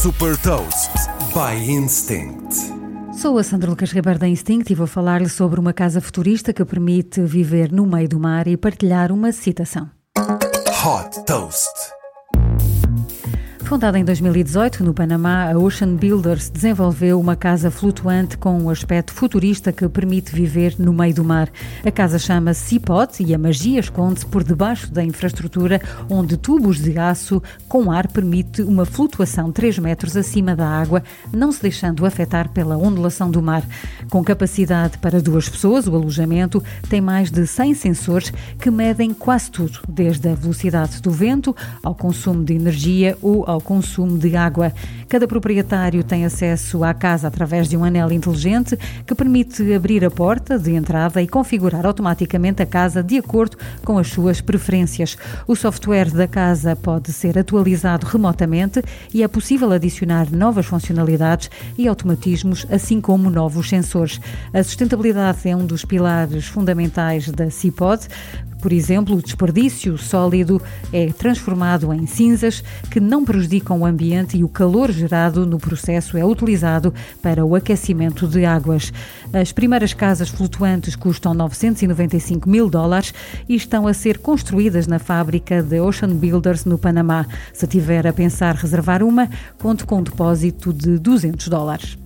Super Toast by Instinct. Sou a Sandra Lucas Ribeiro da Instinct e vou falar-lhe sobre uma casa futurista que permite viver no meio do mar e partilhar uma citação. Hot Toast. Fundada em 2018 no Panamá, a Ocean Builders desenvolveu uma casa flutuante com um aspecto futurista que permite viver no meio do mar. A casa chama-se Seapod e a magia esconde-se por debaixo da infraestrutura, onde tubos de aço com ar permite uma flutuação 3 metros acima da água, não se deixando afetar pela ondulação do mar. Com capacidade para duas pessoas, o alojamento tem mais de 100 sensores que medem quase tudo, desde a velocidade do vento ao consumo de energia ou ao ao consumo de água. Cada proprietário tem acesso à casa através de um anel inteligente que permite abrir a porta de entrada e configurar automaticamente a casa de acordo com as suas preferências. O software da casa pode ser atualizado remotamente e é possível adicionar novas funcionalidades e automatismos, assim como novos sensores. A sustentabilidade é um dos pilares fundamentais da CIPOD. Por exemplo, o desperdício sólido é transformado em cinzas que não prejudicam o ambiente e o calor gerado no processo é utilizado para o aquecimento de águas. As primeiras casas flutuantes custam 995 mil dólares e estão a ser construídas na fábrica de Ocean Builders no Panamá. Se tiver a pensar reservar uma, conte com um depósito de 200 dólares.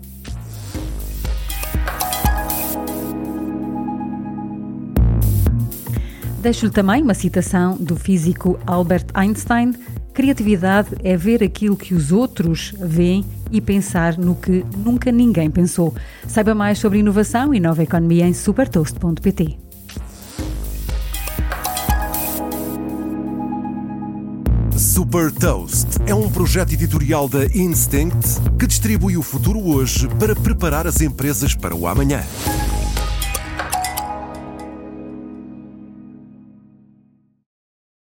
Deixo-lhe também uma citação do físico Albert Einstein: Criatividade é ver aquilo que os outros veem e pensar no que nunca ninguém pensou. Saiba mais sobre inovação e nova economia em supertoast.pt. Super Toast é um projeto editorial da Instinct que distribui o futuro hoje para preparar as empresas para o amanhã.